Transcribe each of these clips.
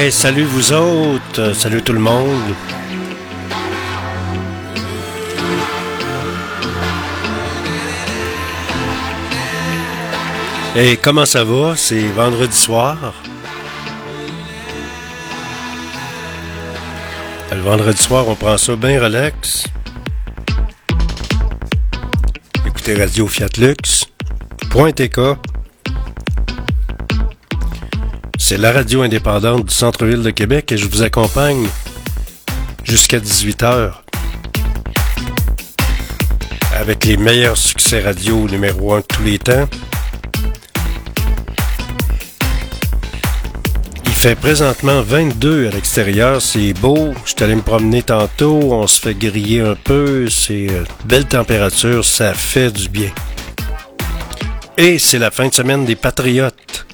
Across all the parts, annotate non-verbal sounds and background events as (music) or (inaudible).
Hey, salut vous autres, salut tout le monde. Et comment ça va? C'est vendredi soir. Le vendredi soir, on prend ça bien relax. Écoutez Radio Fiat Lux. Point. C'est la radio indépendante du centre-ville de Québec et je vous accompagne jusqu'à 18h avec les meilleurs succès radio numéro 1 de tous les temps. Il fait présentement 22 à l'extérieur, c'est beau. Je suis allé me promener tantôt, on se fait griller un peu, c'est euh, belle température, ça fait du bien. Et c'est la fin de semaine des Patriotes.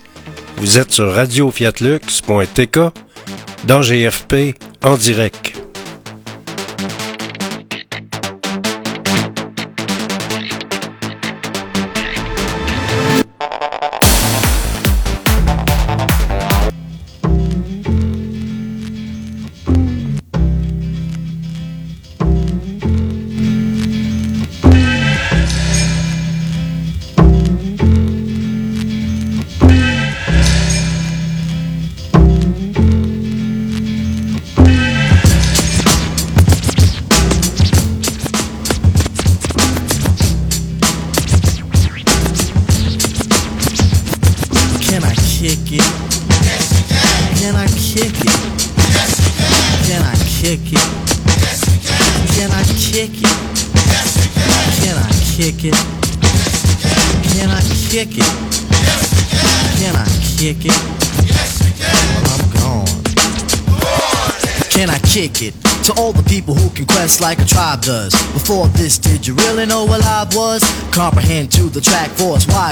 Vous êtes sur radiofiatlux.tk dans GFP en direct.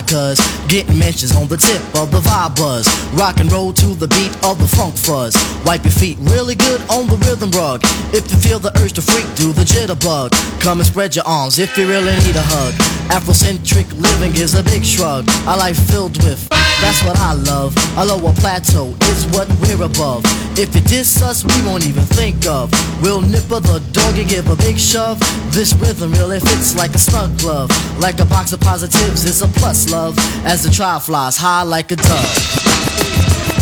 cuz getting mentions on the tip of the vibe buzz. Rock and roll to the beat of the funk fuzz. Wipe your feet really good on the rhythm rug. If you feel the urge to freak, do the jitterbug. Come and spread your arms if you really need a hug. Afrocentric living is a big shrug. A life filled with, that's what I love. A lower plateau is what we're above. If you diss us, we won't even think of. We'll nipper the dog and give a big shove. This rhythm really fits like a snug glove. Like a box of positives, it's a plus love. As the trial flies high like a dove.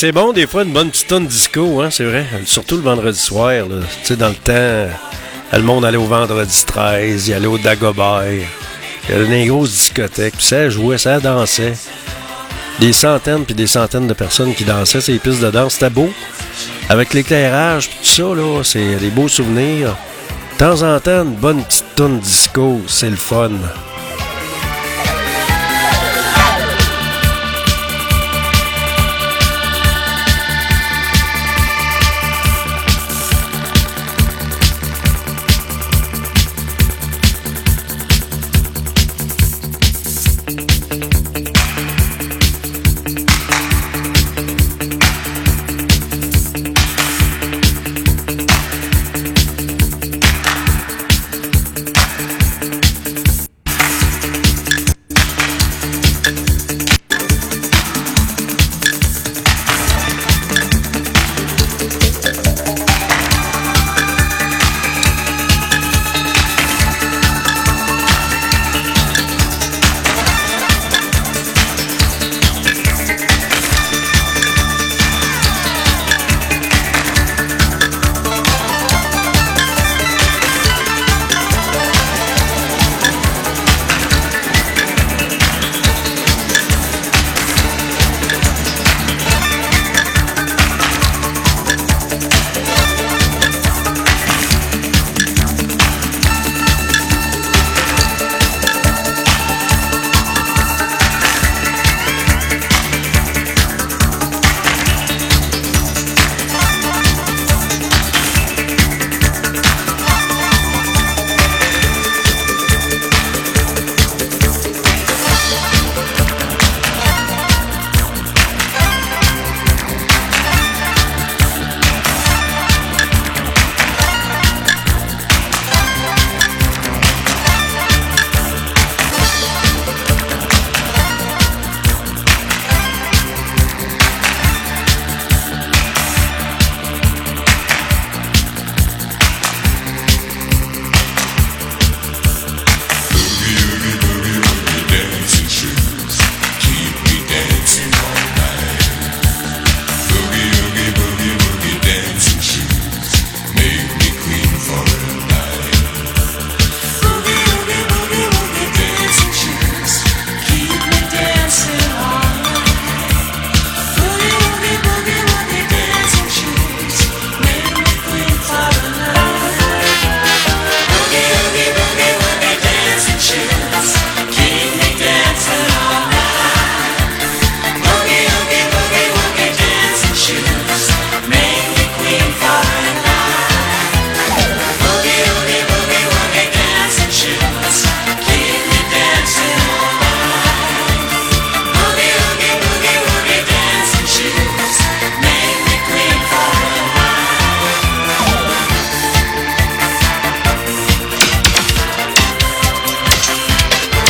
C'est bon des fois une bonne petite tonne disco, hein, c'est vrai. Surtout le vendredi soir, Tu sais, dans le temps, le monde allait au vendredi 13, il allait au Dagobert. Il y avait des grosses discothèques, puis ça jouait, ça dansait. Des centaines puis des centaines de personnes qui dansaient ces pistes de danse. C'était beau. Avec l'éclairage, tout ça, là, c'est des beaux souvenirs. De temps en temps, une bonne petite tonne disco, c'est le fun.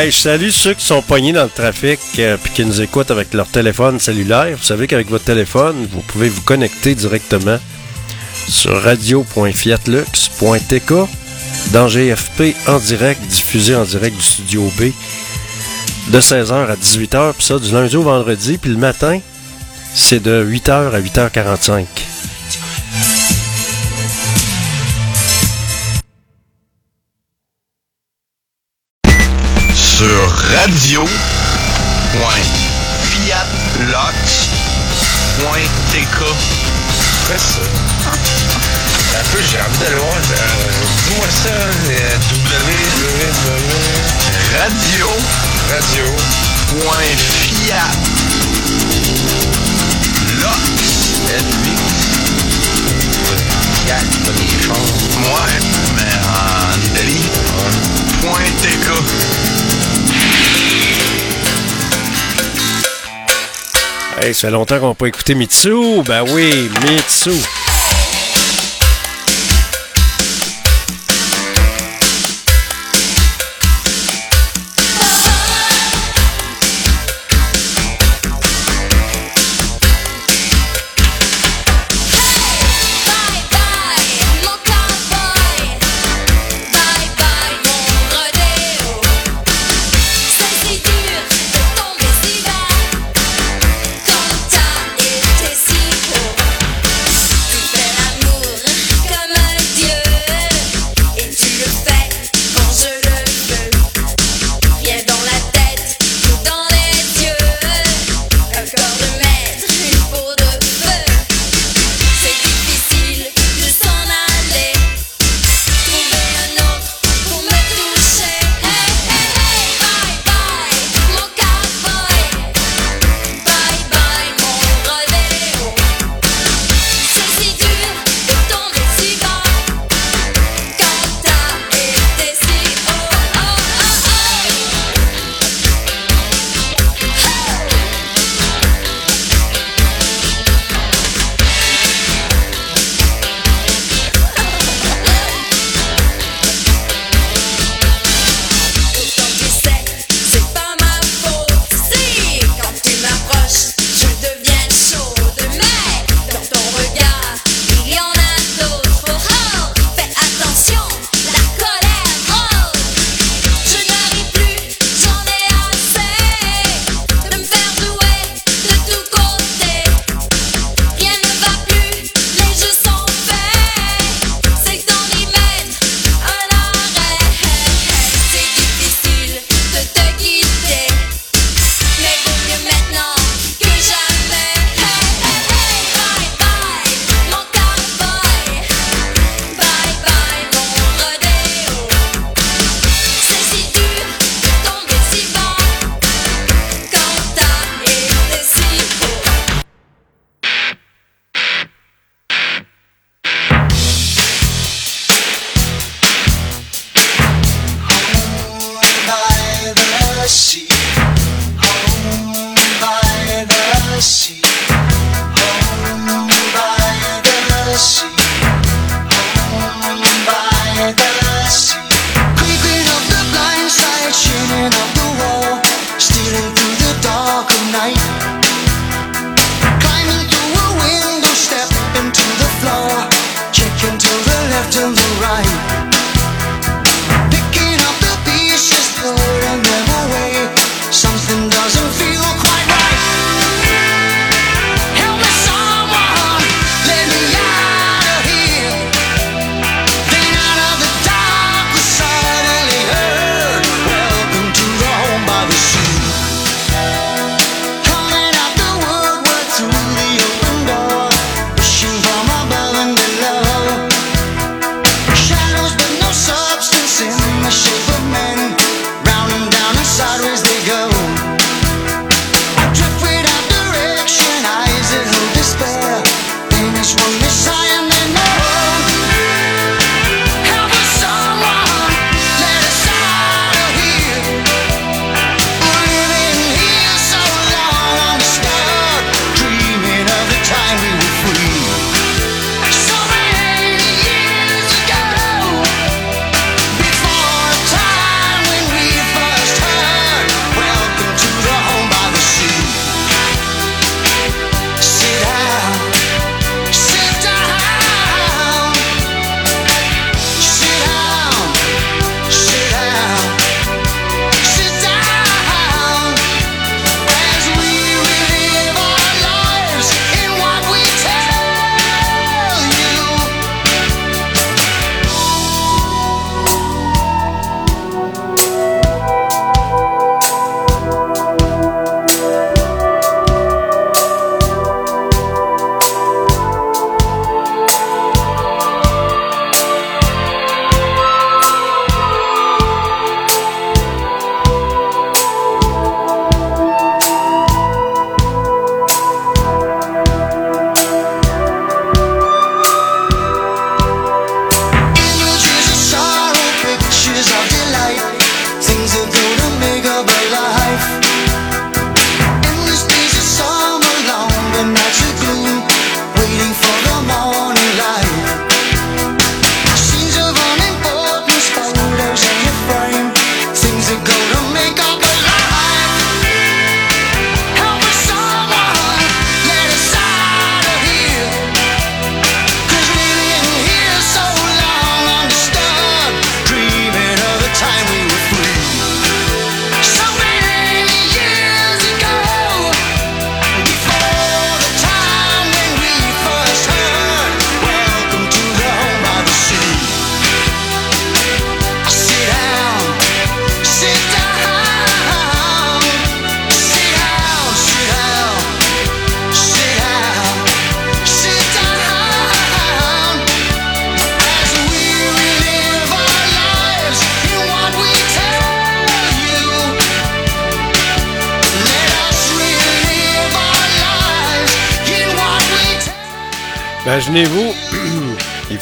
Hey, salut ceux qui sont poignés dans le trafic et qui nous écoutent avec leur téléphone cellulaire. Vous savez qu'avec votre téléphone, vous pouvez vous connecter directement sur radio.fiatlux.tk dans GFP en direct, diffusé en direct du studio B de 16h à 18h, puis ça du lundi au vendredi, puis le matin, c'est de 8h à 8h45. Sur radio. Fais ça. Un peu, j'ai envie d'aller voir. euh, Dis-moi ça. euh, www. Radio. Radio. Point Fiat. Lox. Fiat, pas des chars. Ouais, mais en Italie. Point TK. Hey, ça fait longtemps qu'on n'a pas écouté Mitsu. Ben oui, Mitsu. dancing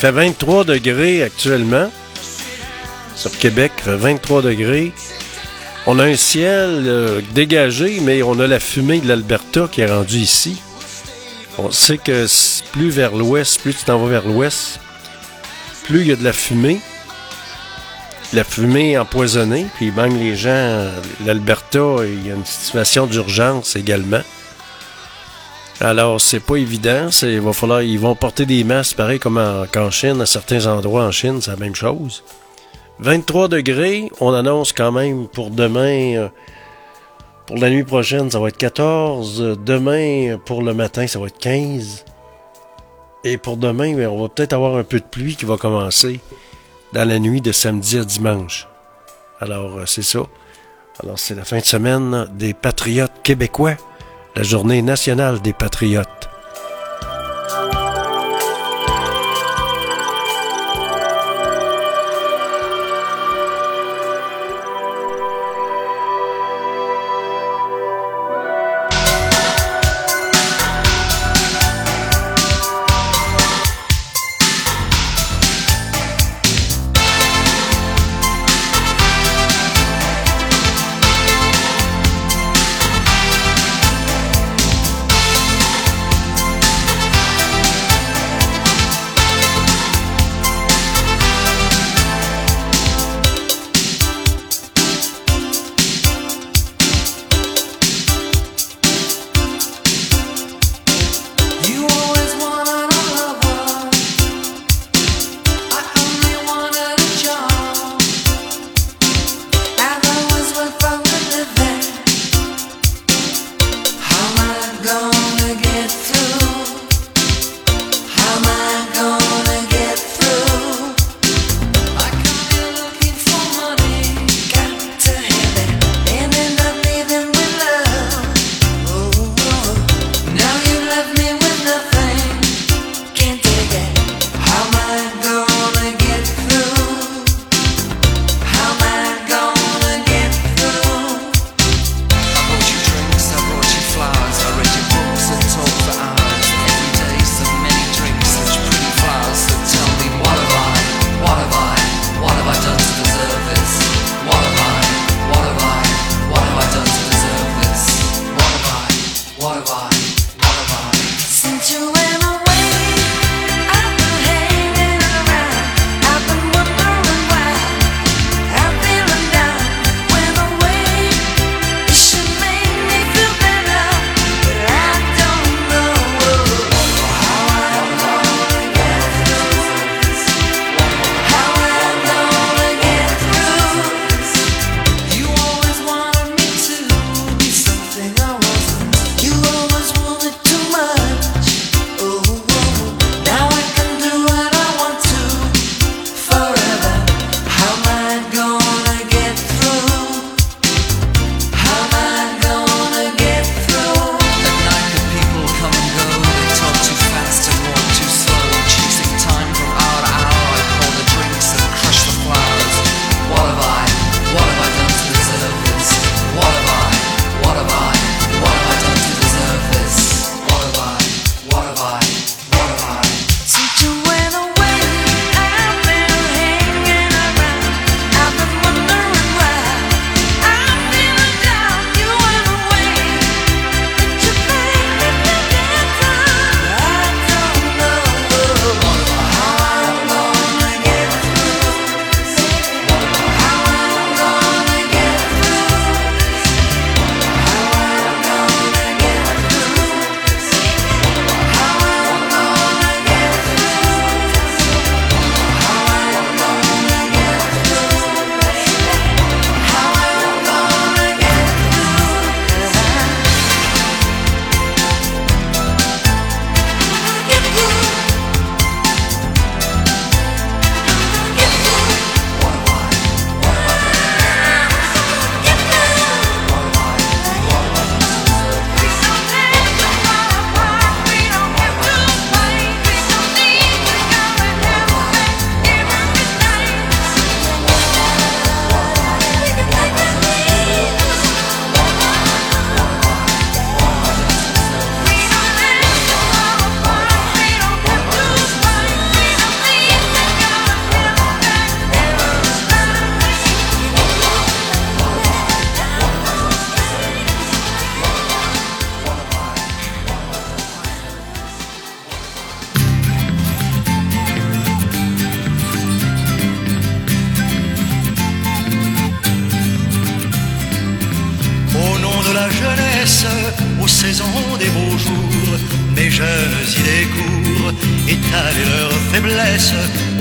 il fait 23 degrés actuellement. Sur Québec, il fait 23 degrés. On a un ciel euh, dégagé, mais on a la fumée de l'Alberta qui est rendue ici. On sait que plus vers l'ouest, plus tu t'en vas vers l'ouest, plus il y a de la fumée. La fumée empoisonnée, puis même les gens, l'Alberta, il y a une situation d'urgence également. Alors, c'est pas évident. Il va falloir, ils vont porter des masques, pareil comme en, Chine, à certains endroits en Chine, c'est la même chose. 23 degrés, on annonce quand même pour demain, euh, pour la nuit prochaine, ça va être 14. Euh, Demain, pour le matin, ça va être 15. Et pour demain, ben, on va peut-être avoir un peu de pluie qui va commencer dans la nuit de samedi à dimanche. Alors, euh, c'est ça. Alors, c'est la fin de semaine des Patriotes québécois, la journée nationale des Patriotes.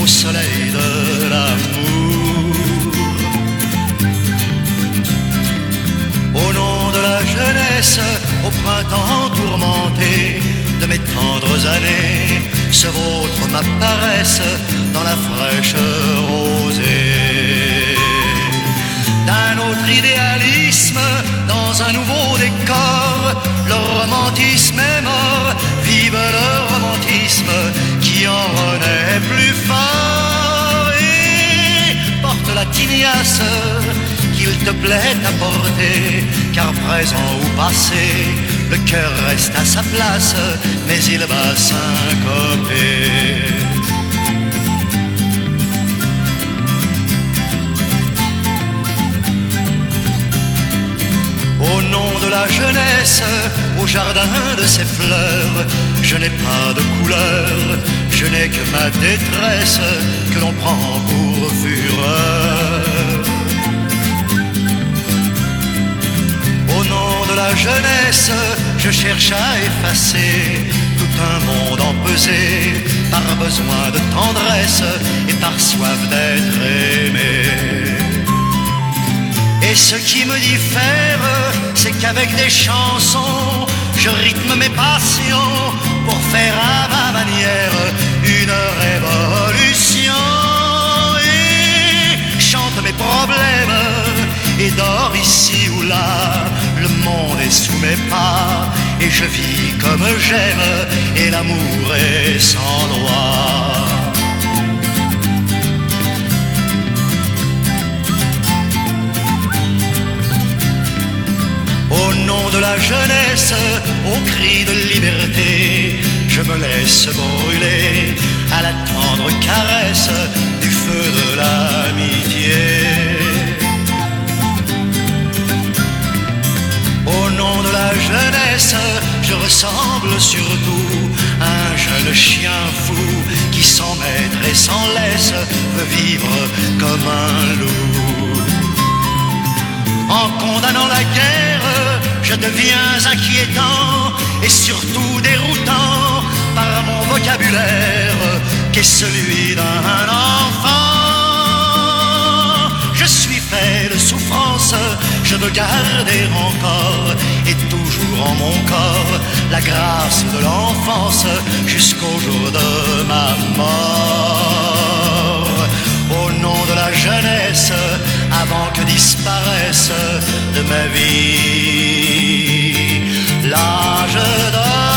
Au qu'il te plaît à porter, car présent ou passé, le cœur reste à sa place, mais il va syncoper. Au nom de la jeunesse, au jardin de ses fleurs, je n'ai pas de couleur, je n'ai que ma détresse que l'on prend pour fureur. La jeunesse, je cherche à effacer tout un monde empesé par besoin de tendresse et par soif d'être aimé. Et ce qui me diffère, c'est qu'avec des chansons, je rythme mes passions pour faire à ma manière une révolution. Et chante mes problèmes et dors ici ou là. Le monde est sous mes pas et je vis comme j'aime et l'amour est sans droit. Au nom de la jeunesse, au cri de liberté, je me laisse brûler à la tendre caresse du feu de l'amitié. De la jeunesse, je ressemble surtout à un jeune chien fou qui sans maître et sans laisse veut vivre comme un loup. En condamnant la guerre, je deviens inquiétant et surtout déroutant par mon vocabulaire qui est celui d'un enfant. Je suis fait je veux garder encore et toujours en mon corps la grâce de l'enfance jusqu'au jour de ma mort. Au nom de la jeunesse, avant que disparaisse de ma vie l'âge d'or.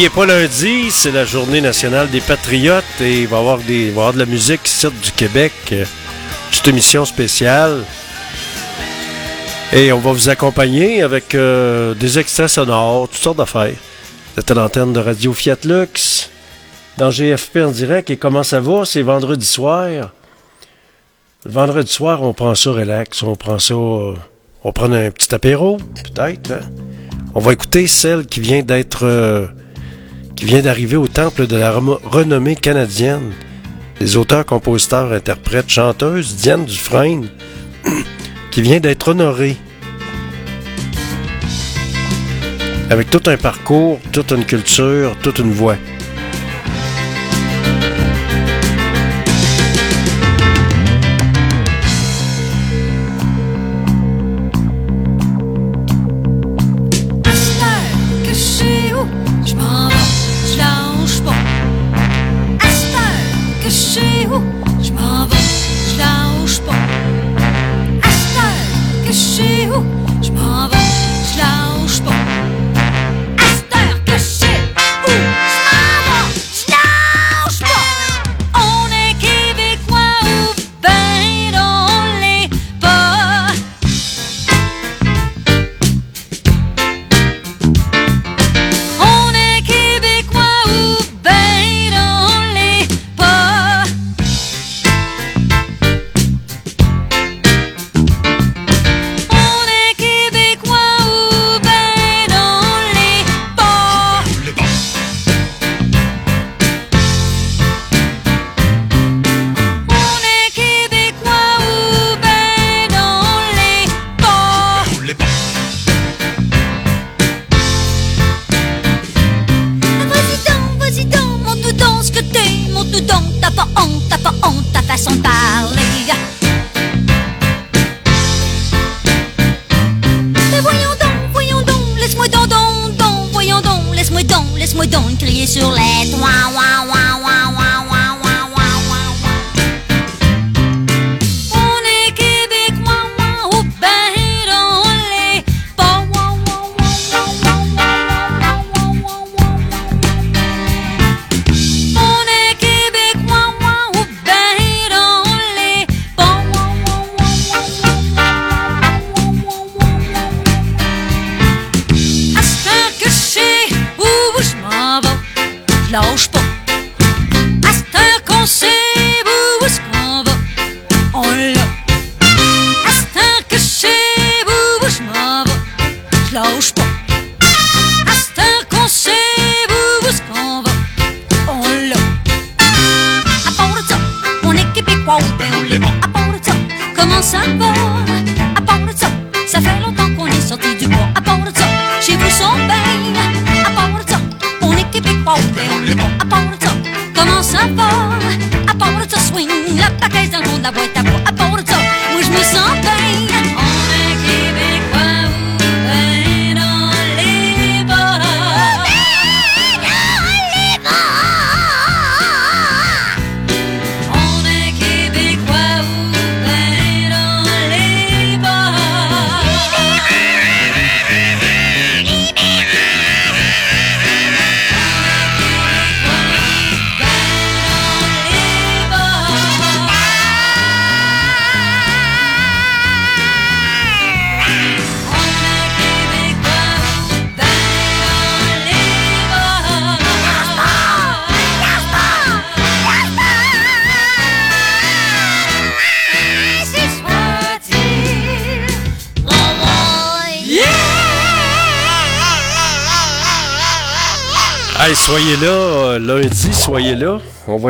Oubliez pas lundi, c'est la journée nationale des patriotes et il va y avoir, des, de la musique ici du Québec. Petite émission spéciale. Et on va vous accompagner avec euh, des extraits sonores, toutes sortes d'affaires. À l'antenne de Radio Fiat Lux, dans GFP en direct. Et comment ça va? C'est vendredi soir. Le vendredi soir, on prend ça relax. On prend ça... on prend un petit apéro, peut-être. hein? On va écouter celle qui vient d'être... euh, qui vient d'arriver au temple de la renommée canadienne. Les auteurs, compositeurs, interprètes, chanteuses, Diane Dufresne, (clears throat) qui vient d'être honorée. Avec tout un parcours, toute une culture, toute une voix.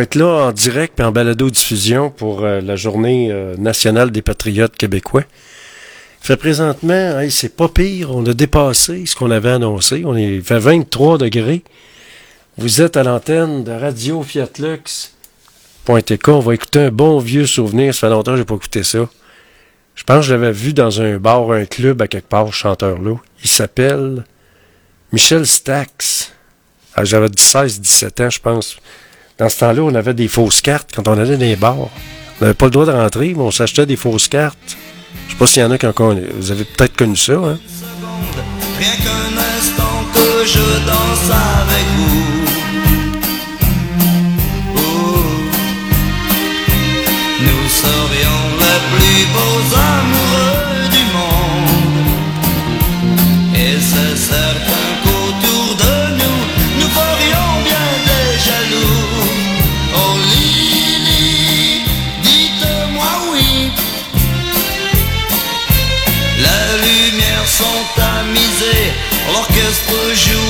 Être là en direct et en balado-diffusion pour euh, la journée euh, nationale des patriotes québécois. Fait présentement, hey, c'est pas pire, on a dépassé ce qu'on avait annoncé. On est fait 23 degrés. Vous êtes à l'antenne de Radio Fiat Lux. On va écouter un bon vieux souvenir. Ça fait longtemps que j'ai pas écouté ça. Je pense que je l'avais vu dans un bar, un club à quelque part, chanteur-là. Il s'appelle Michel Stax. Ah, J'avais 16-17 ans, je pense. Dans ce temps-là, on avait des fausses cartes quand on allait dans les bars. On n'avait pas le droit de rentrer, mais on s'achetait des fausses cartes. Je sais pas s'il y en a qui encore. Vous avez peut-être connu ça, hein? Rien qu'un instant que je danse avec vous. Oh. Nous serions les plus beaux amours. you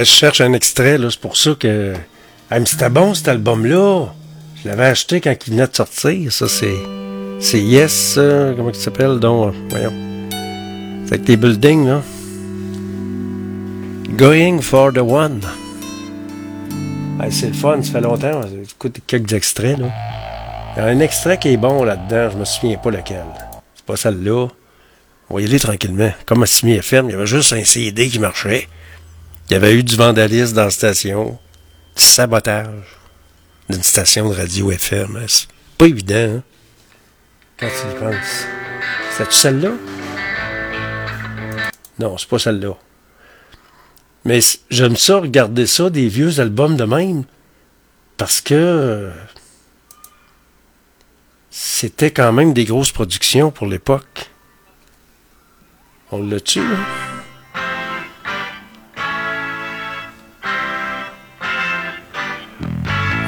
Ben, je cherche un extrait, là, c'est pour ça que. Elle me dit, c'était bon cet album-là. Je l'avais acheté quand il venait de sortir. Ça, c'est. C'est Yes, comment il s'appelle donc euh, Voyons. C'est avec les buildings, là. Going for the One. Ben, c'est le fun, ça fait longtemps. J'écoute quelques extraits, là. Il y a un extrait qui est bon là-dedans, je me souviens pas lequel. C'est pas celle-là. On va y aller tranquillement. Comme à Simi ferme. il y avait juste un CD qui marchait. Il y avait eu du vandalisme dans la station, du sabotage d'une station de radio FM. C'est pas évident, hein? Quand tu y penses. C'est-tu celle-là? Non, c'est pas celle-là. Mais c- j'aime ça, regarder ça, des vieux albums de même, parce que c'était quand même des grosses productions pour l'époque. On l'a tu là?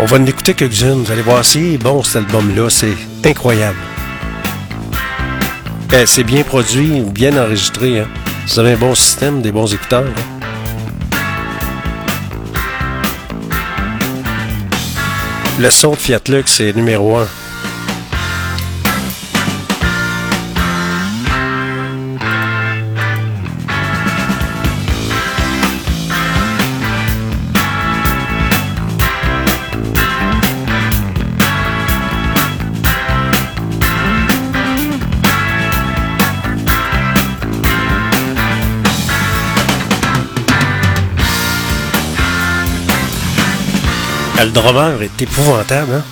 On va en écouter quelques-unes. Vous allez voir, c'est bon cet album-là, c'est incroyable. Eh, c'est bien produit, bien enregistré. Hein? Vous avez un bon système, des bons écouteurs. Hein. Le son de Fiat Lux est numéro un. Le drummer est épouvantable, hein?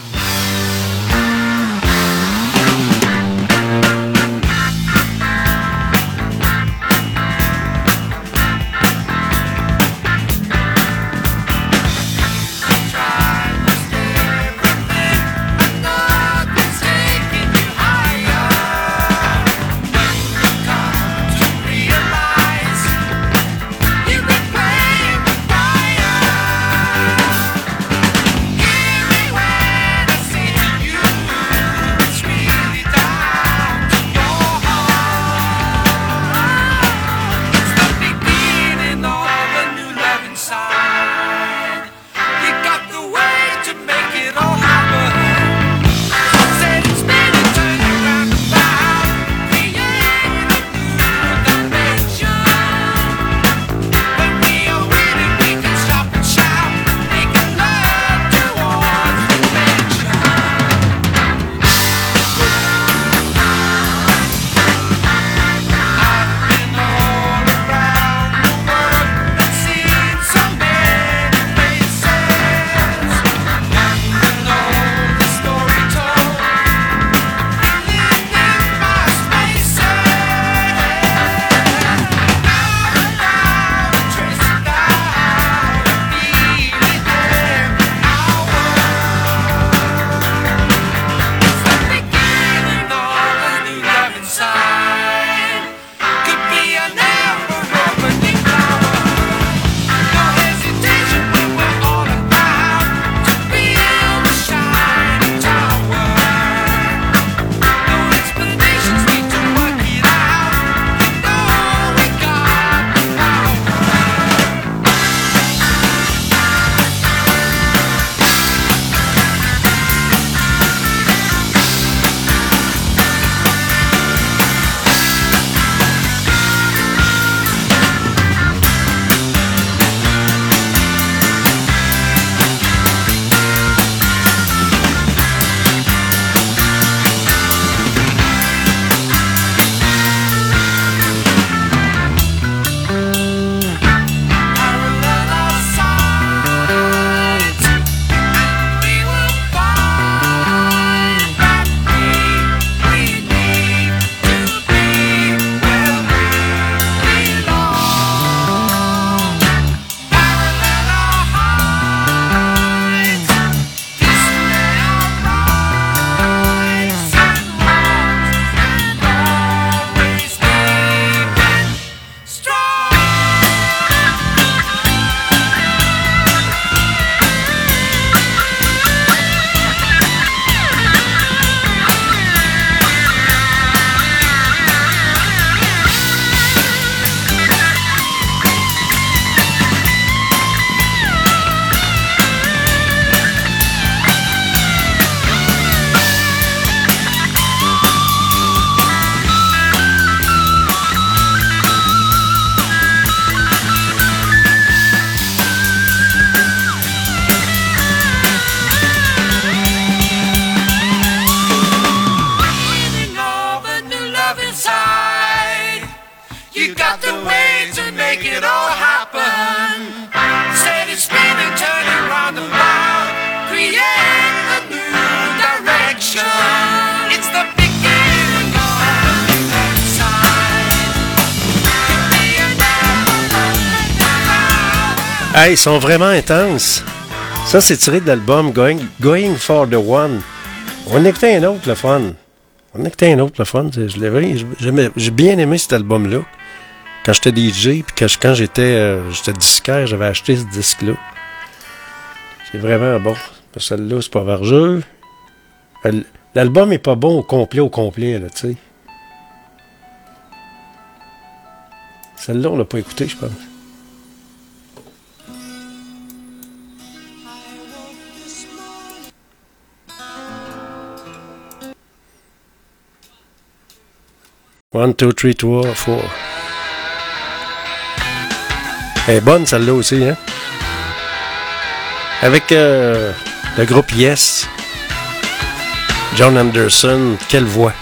Ils sont vraiment intenses. Ça, c'est tiré de l'album Going, Going for the One. On écoutait un autre, le fun. On écoutait un autre, le fun. J'ai bien aimé cet album-là. Quand j'étais DJ, puis quand, j'étais euh, disquaire, j'avais acheté ce disque-là. C'est vraiment bon. Celle-là, c'est pas vargeux. Euh, L'album est pas bon au complet, au complet, là, tu sais. Celle-là, on l'a pas écouté, je pense. One, two, three, two, four. Elle est bonne celle-là aussi, hein? Avec euh, le groupe Yes. John Anderson, quelle voix.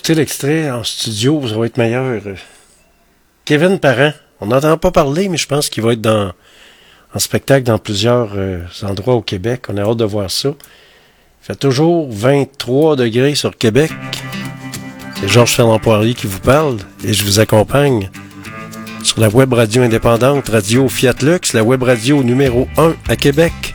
Écouter l'extrait en studio, ça va être meilleur. Kevin Parent, on n'entend pas parler, mais je pense qu'il va être dans, en spectacle dans plusieurs euh, endroits au Québec. On a hâte de voir ça. Il fait toujours 23 degrés sur Québec. C'est Georges Fernand Poirier qui vous parle et je vous accompagne sur la web radio indépendante Radio Fiat Lux, la web radio numéro 1 à Québec.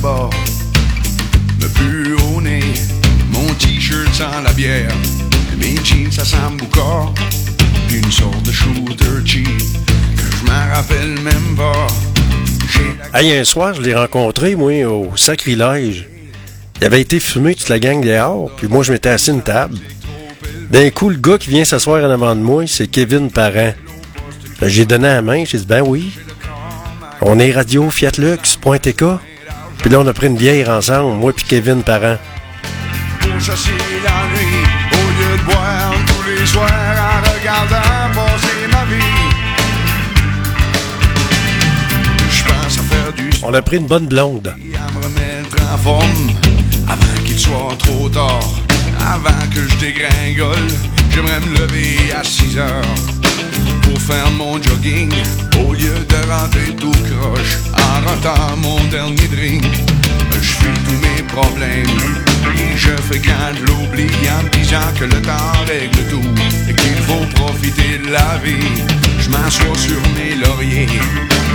Tabac me pue au nez. Mon t-shirt sent la bière. Mes jeans, une sorte de que je m'en rappelle même pas. Hey, un soir, je l'ai rencontré, moi, au sacrilège. Il avait été fumé toute la gang dehors, puis moi, je m'étais assis une table. D'un coup, le gars qui vient s'asseoir en avant de moi, c'est Kevin Parent. J'ai donné la main, j'ai dit, ben oui. On est Radio Fiat Lux, point TK. Puis là, on a pris une bière ensemble, moi puis Kevin Parent. pour chasser la nuit. Au lieu de boire tous les soirs en regardant passer ma vie. Je pense à faire du On a pris une bonne blonde. à me remettre en forme. Avant qu'il soit trop tard, avant que je dégringole, j'aimerais me lever à 6 heures pour faire mon jogging au lieu de rentrer tout croche en rentrant mon dernier drink. Je fuis tous mes problèmes et je fréquente l'oubli en disant que le temps règle tout et qu'il faut profiter de la vie. Je m'assois sur mes lauriers,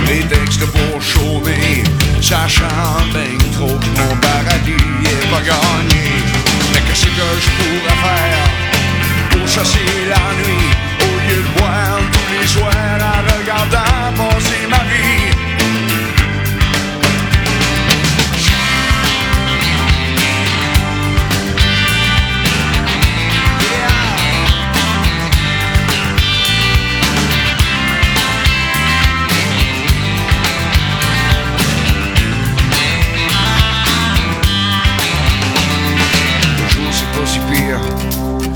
prétexte pour chômer, sachant bien trop que mon paradis est pas gagné. Mais qu'est-ce que je pourrais faire pour chasser la nuit au lieu de boire en regardant passer ma vie? Le jour c'est pas si pire,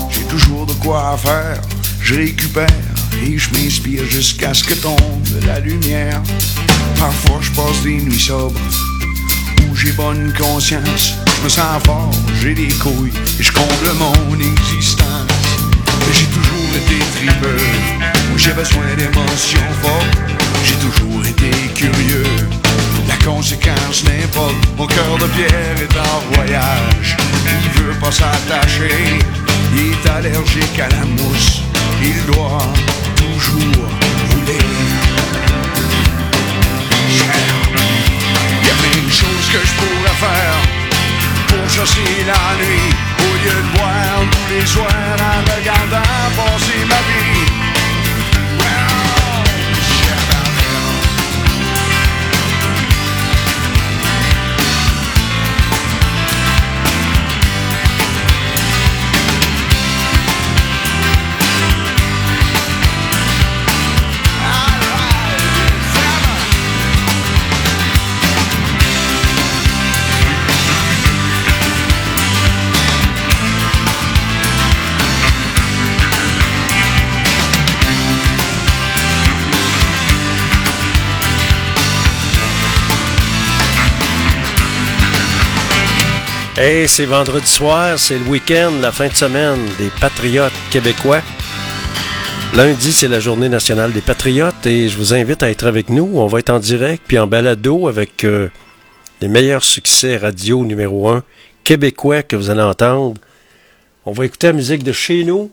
j'ai toujours de quoi faire. Je récupère et je m'inspire jusqu'à ce que tombe la lumière. Parfois je passe des nuits sobres où j'ai bonne conscience. Je me sens fort, j'ai des couilles et je comble mon existence. J'ai toujours été tripeux, j'ai besoin d'émotions fortes. J'ai toujours été curieux. La conséquence n'importe, mon cœur de pierre est en voyage. Il veut pas s'attacher, il est allergique à la mousse. Il doit toujours rouler. Il y a plein de choses que je pourrais faire pour chasser la nuit au lieu de boire tous les soirs en regardant passer ma vie. Hey, c'est vendredi soir, c'est le week-end, la fin de semaine des Patriotes québécois. Lundi, c'est la journée nationale des Patriotes et je vous invite à être avec nous. On va être en direct puis en balado avec euh, les meilleurs succès radio numéro un québécois que vous allez entendre. On va écouter la musique de chez nous.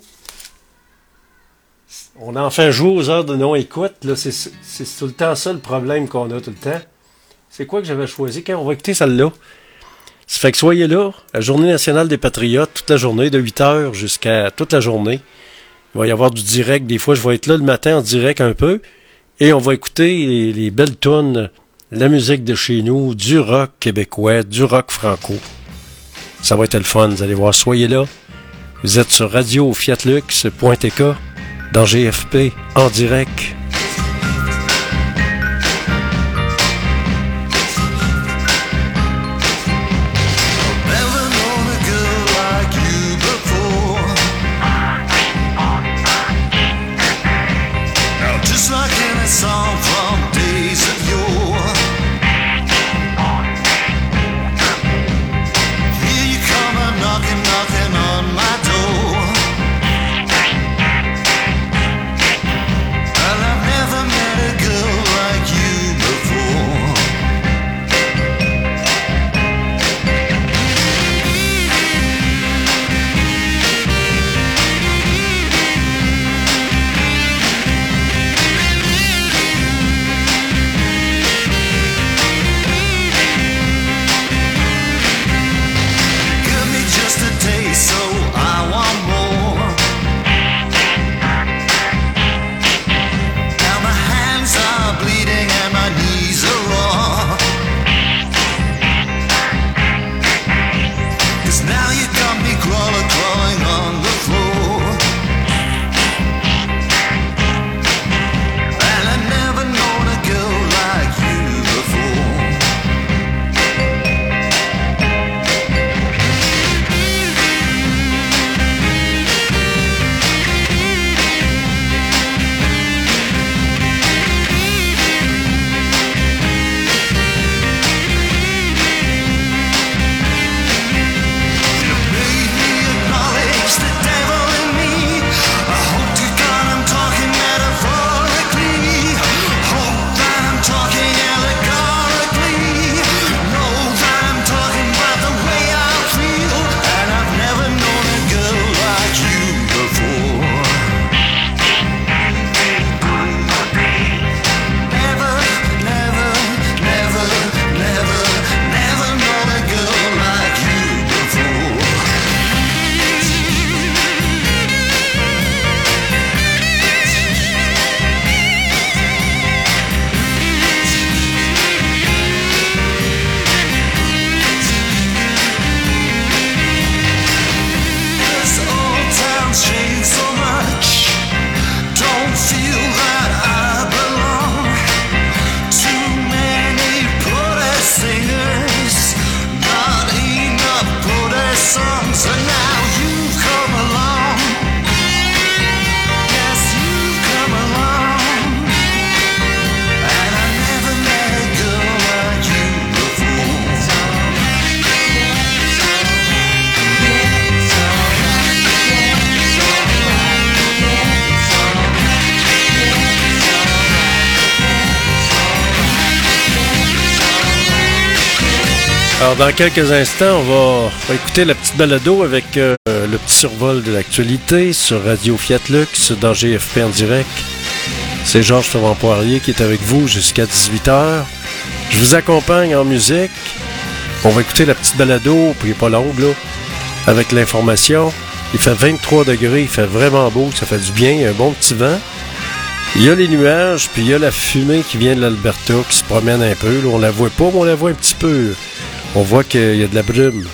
On en fait jouer aux heures de non-écoute. C'est tout le temps ça le problème qu'on a tout le temps. C'est quoi que j'avais choisi? Quand on va écouter celle-là? Ça fait que soyez là, la journée nationale des patriotes, toute la journée, de 8h jusqu'à toute la journée. Il va y avoir du direct. Des fois, je vais être là le matin en direct un peu. Et on va écouter les, les belles tunes, la musique de chez nous, du rock québécois, du rock franco. Ça va être le fun, vous allez voir. Soyez là. Vous êtes sur radio fiatlux.tk dans GFP en direct. Dans quelques instants, on va, écouter la petite balado avec euh, le petit survol de l'actualité sur Radio Fiat Lux dans GFP en direct. C'est Georges Ferrand Poirier qui est avec vous jusqu'à 18h. Je vous accompagne en musique. On va écouter la petite balado, puis pas longue, là, avec l'information. Il fait 23 degrés, il fait vraiment beau, ça fait du bien, il y a un bon petit vent. Il y a les nuages, puis il y a la fumée qui vient de l'Alberta, qui se promène un peu. Là, on la voit pas, mais on la voit un petit peu. On voit qu'il y a de la brume.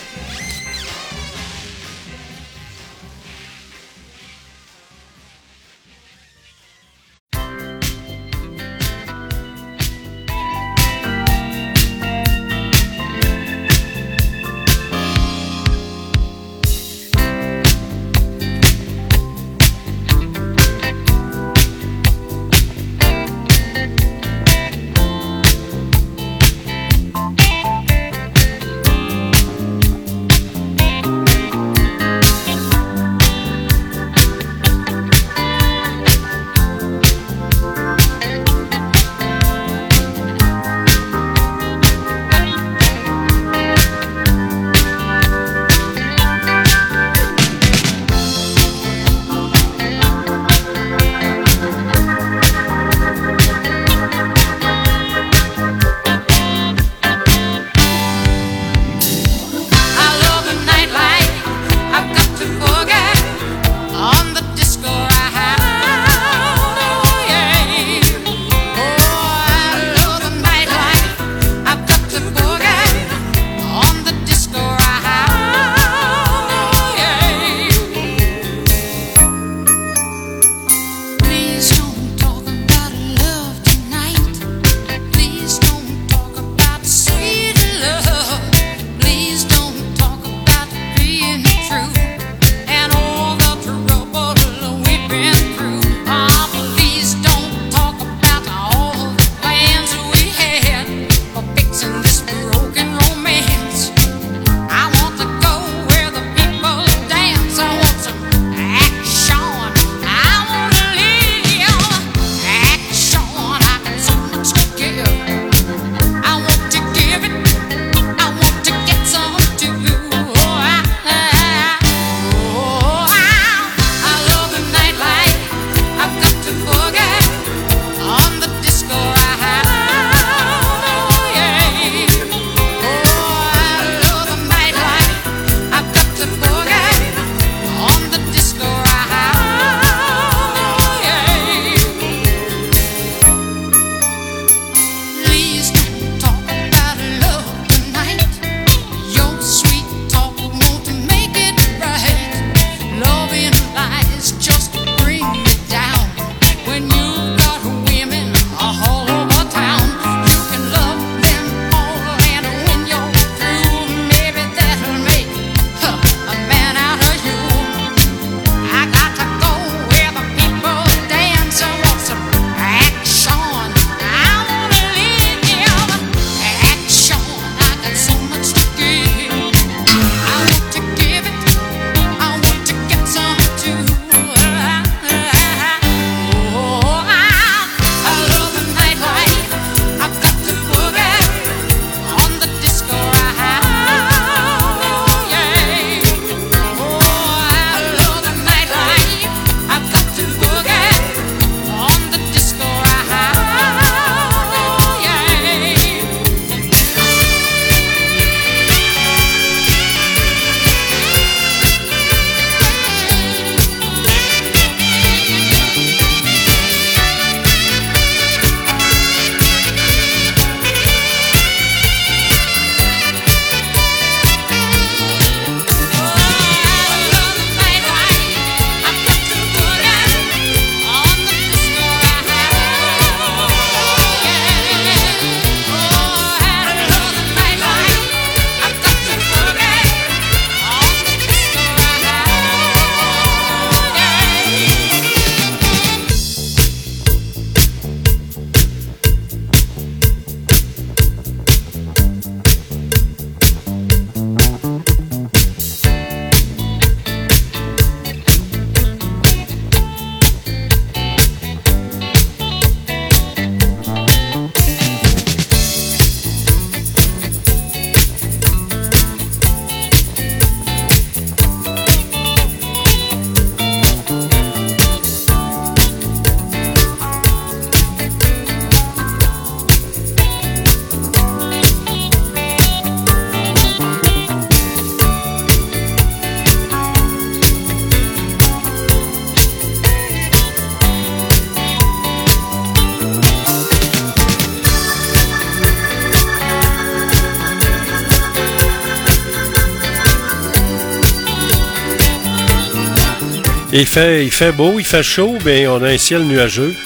Il fait, il fait beau, il fait chaud, mais on a un ciel nuageux.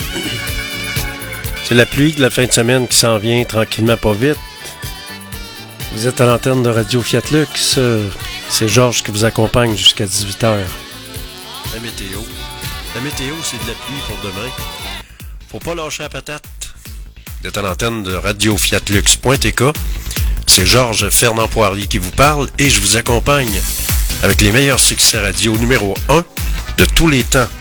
C'est la pluie de la fin de semaine qui s'en vient tranquillement, pas vite. Vous êtes à l'antenne de Radio Fiat Lux. C'est Georges qui vous accompagne jusqu'à 18h. La météo. La météo, c'est de la pluie pour demain. Faut pas lâcher la patate. Vous êtes à l'antenne de Radio Fiat Lux.tk. C'est Georges Fernand Poirier qui vous parle et je vous accompagne avec les meilleurs succès radio numéro 1 de tous les temps.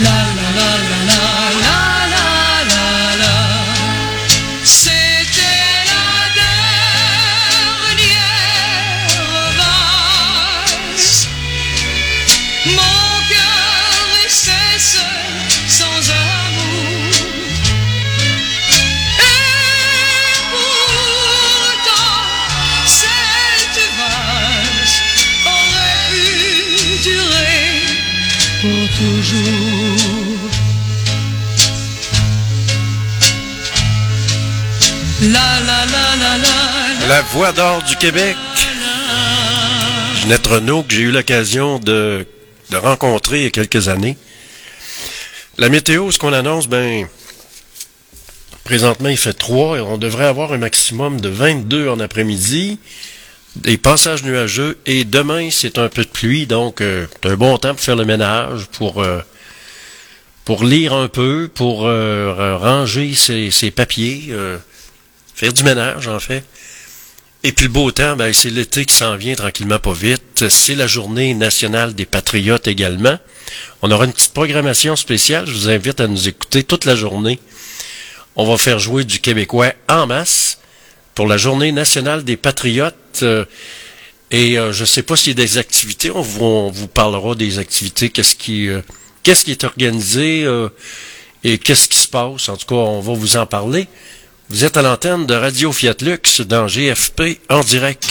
La la la la la La voix d'or du Québec. Ginette Renault, que j'ai eu l'occasion de, rencontrer il y a quelques années. La météo, ce qu'on annonce, ben, présentement, il fait 3 et on devrait avoir un maximum de 22 en après-midi. Des passages nuageux et demain, c'est un peu de pluie, donc euh, c'est un bon temps pour faire le ménage, pour, euh, lire un peu, pour euh, ranger ses, papiers, faire du ménage en fait. Et puis le beau temps, ben, c'est l'été qui s'en vient tranquillement pas vite. C'est la journée nationale des patriotes également. On aura une petite programmation spéciale. Je vous invite à nous écouter toute la journée. On va faire jouer du québécois en masse pour la journée nationale des patriotes. Euh, et euh, je ne sais pas s'il y a des activités. On vous, parlera des activités. Qu'est-ce qui, euh, qu'est-ce qui est organisé et qu'est-ce qui se passe. En tout cas, on va vous en parler. Vous êtes à l'antenne de Radio Fiat Lux dans GFP en direct.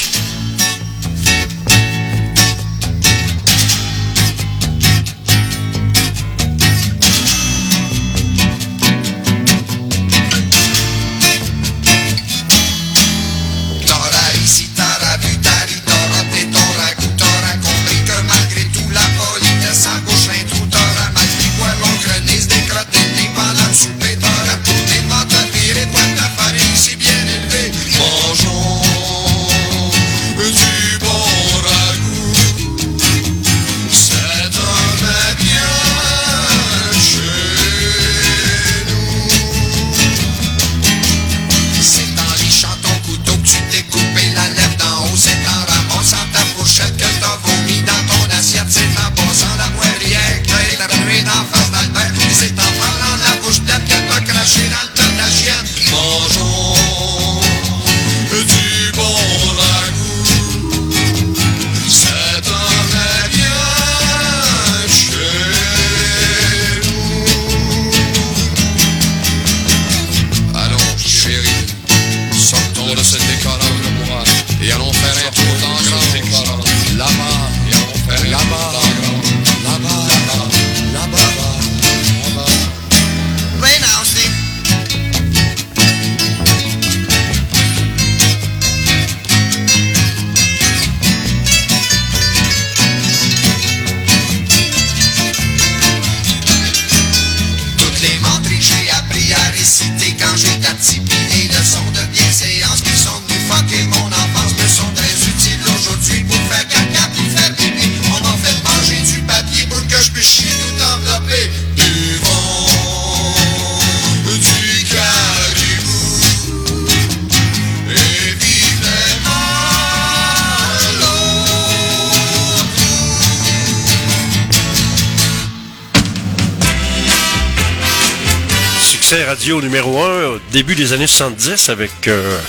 Radio numéro 1 au début des années 70 avec euh,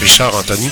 Richard Anthony.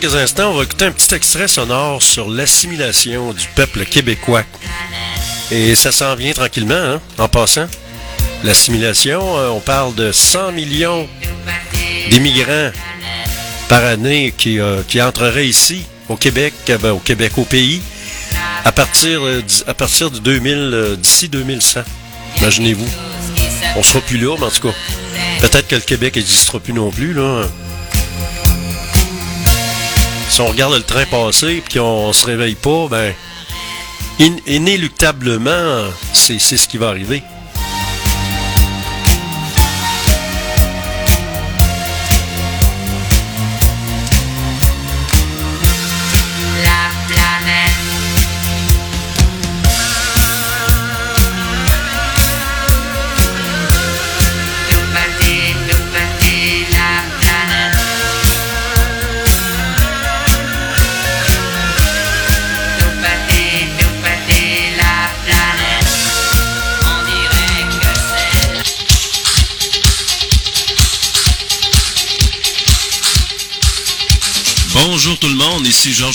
Quelques instants, on va écouter un petit extrait sonore sur l'assimilation du peuple québécois. Et ça s'en vient tranquillement, hein, en passant. L'assimilation, euh, on parle de 100 millions d'immigrants par année qui, euh, qui entreraient ici, au Québec, euh, ben, au Québec, au pays, à partir, à partir de 2000, euh, d'ici 2100. Imaginez-vous. On sera plus là, mais en tout cas, peut-être que le Québec n'existera plus non plus, là. Si on regarde le train passer et qu'on se réveille pas, ben, in- inéluctablement, c'est ce qui va arriver.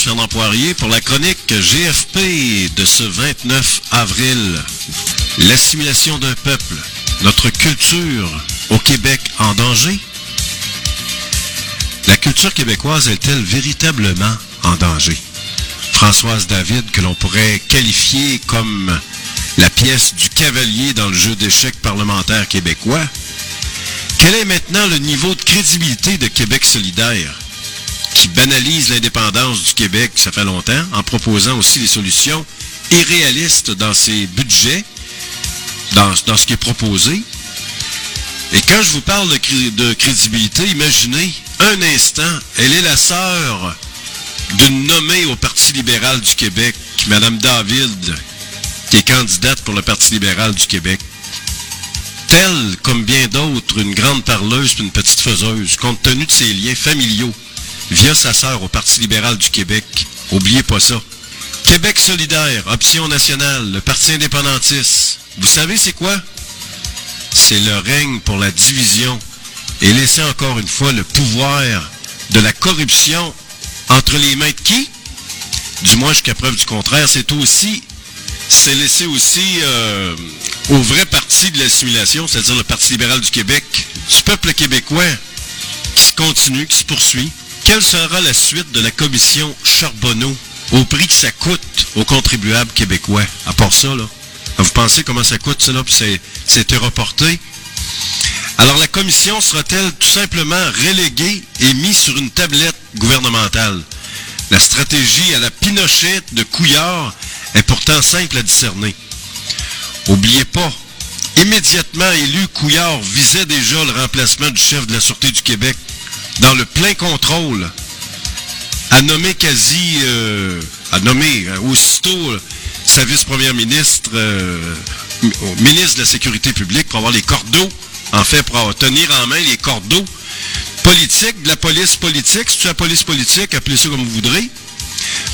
Fernand Poirier pour la chronique GFP de ce 29 avril. L'assimilation d'un peuple, notre culture au Québec en danger. La culture québécoise est-elle véritablement en danger? Françoise David, que l'on pourrait qualifier comme la pièce du cavalier dans le jeu d'échecs parlementaire québécois, quel est maintenant le niveau de crédibilité de Québec solidaire, qui banalise l'indépendance du Québec, ça fait longtemps, en proposant aussi des solutions irréalistes dans ses budgets, dans, dans ce qui est proposé. Et quand je vous parle de, de crédibilité, imaginez un instant, elle est la sœur d'une nommée au Parti libéral du Québec, Madame David, qui est candidate pour le Parti libéral du Québec. Telle, comme bien d'autres, une grande parleuse puis une petite faiseuse, compte tenu de ses liens familiaux, via sa sœur au Parti libéral du Québec. Oubliez pas ça. Québec solidaire, option nationale, le Parti indépendantiste. Vous savez c'est quoi? C'est le règne pour la division et laisser encore une fois le pouvoir de la corruption entre les mains de qui? Du moins jusqu'à preuve du contraire, c'est aussi, c'est laisser aussi euh, au vrai parti de l'assimilation, c'est-à-dire le Parti libéral du Québec, du peuple québécois, qui se continue, qui se poursuit. Quelle sera la suite de la commission Charbonneau au prix que ça coûte aux contribuables québécois? À part ça, là. Vous pensez comment ça coûte, ça, là, puis c'est- reporté? Alors la commission sera-t-elle tout simplement reléguée et mise sur une tablette gouvernementale? La stratégie à la Pinochet de Couillard est pourtant simple à discerner. Oubliez pas, immédiatement élu, Couillard visait déjà le remplacement du chef de la Sûreté du Québec dans le plein contrôle, a nommé quasi, euh, a nommé euh, aussitôt euh, sa vice-première ministre, euh, ministre de la Sécurité publique pour avoir les cordeaux, en fait, pour tenir en main les cordeaux politiques, de la police politique, c'est la police politique, appelez ça comme vous voudrez.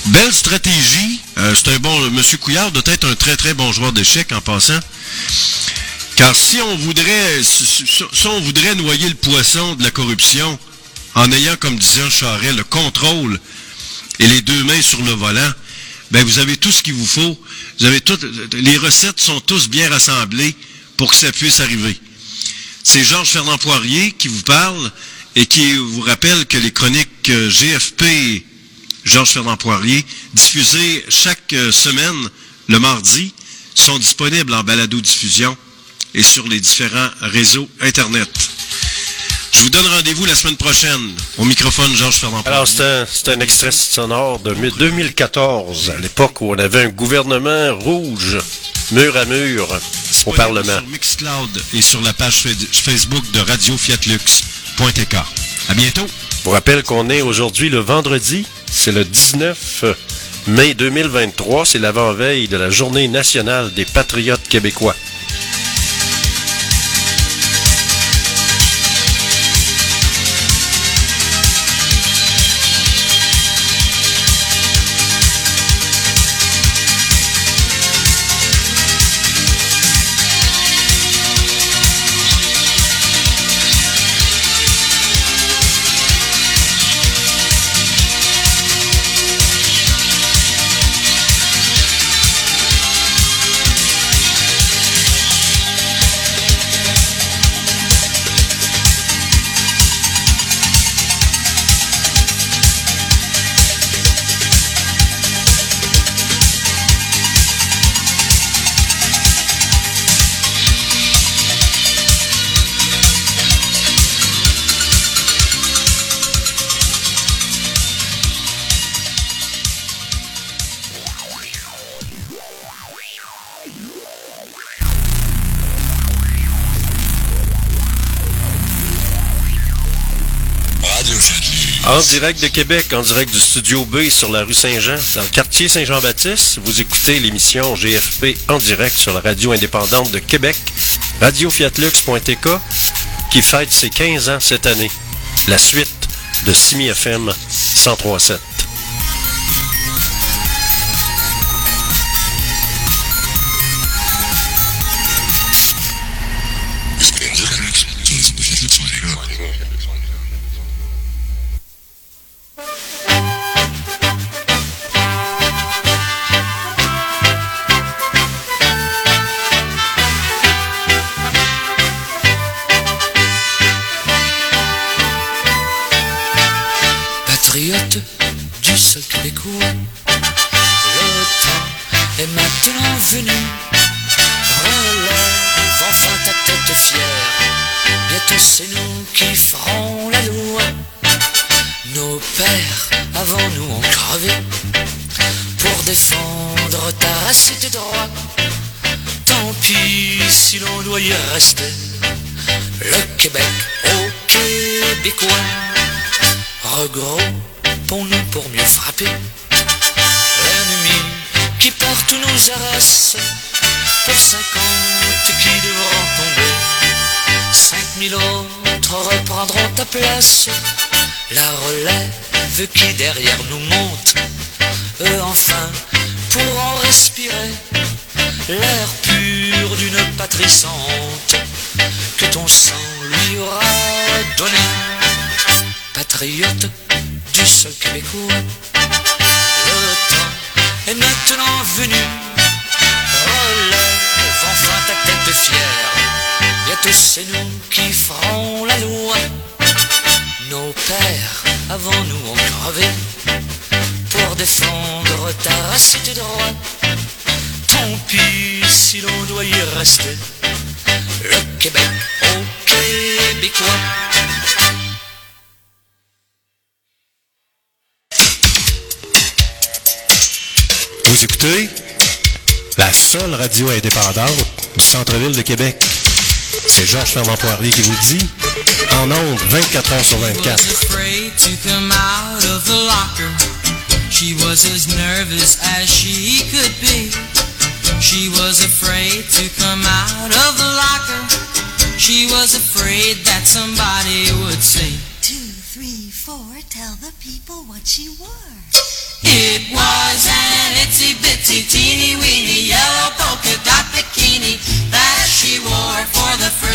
Belle stratégie. Euh, c'est un bon. Monsieur Couillard doit être un très très bon joueur d'échecs en passant. Car si on voudrait si, si- si on voudrait noyer le poisson de la corruption en ayant, comme disait Charest, le contrôle et les deux mains sur le volant, ben vous avez tout ce qu'il vous faut. Les recettes sont tous bien rassemblées pour que ça puisse arriver. C'est Georges Fernand Poirier qui vous parle et qui vous rappelle que les chroniques euh, GFP Georges Fernand Poirier, diffusées chaque euh, semaine le mardi, sont disponibles en balado-diffusion et sur les différents réseaux Internet. Je vous donne rendez-vous la semaine prochaine au microphone Georges Fernand. Alors, c'est un, un extrait sonore de mi- 2014, à l'époque où on avait un gouvernement rouge, mur à mur, au Parlement. Sur Mixcloud et sur la page fa- Facebook de Radio Fiatlux.tk. À bientôt. Je vous rappelle qu'on est aujourd'hui le vendredi, c'est le 19 mai 2023, c'est l'avant-veille de la journée nationale des patriotes québécois. En direct de Québec, en direct du studio B sur la rue Saint-Jean, dans le quartier Saint-Jean-Baptiste, vous écoutez l'émission GFP en direct sur la radio indépendante de Québec, radiofiatlux.tk, qui fête ses 15 ans cette année. La suite de Simi FM 1037. Georges Fernand Poirier qui vous le dit. En ondes, 24 heures sur 24. was afraid to come out of the locker. She was as nervous as she could be. She was afraid to come out of the locker. She was afraid that somebody would see. Two, three, four, tell the people what she wore. It was an itsy bitsy teeny weeny yellow polka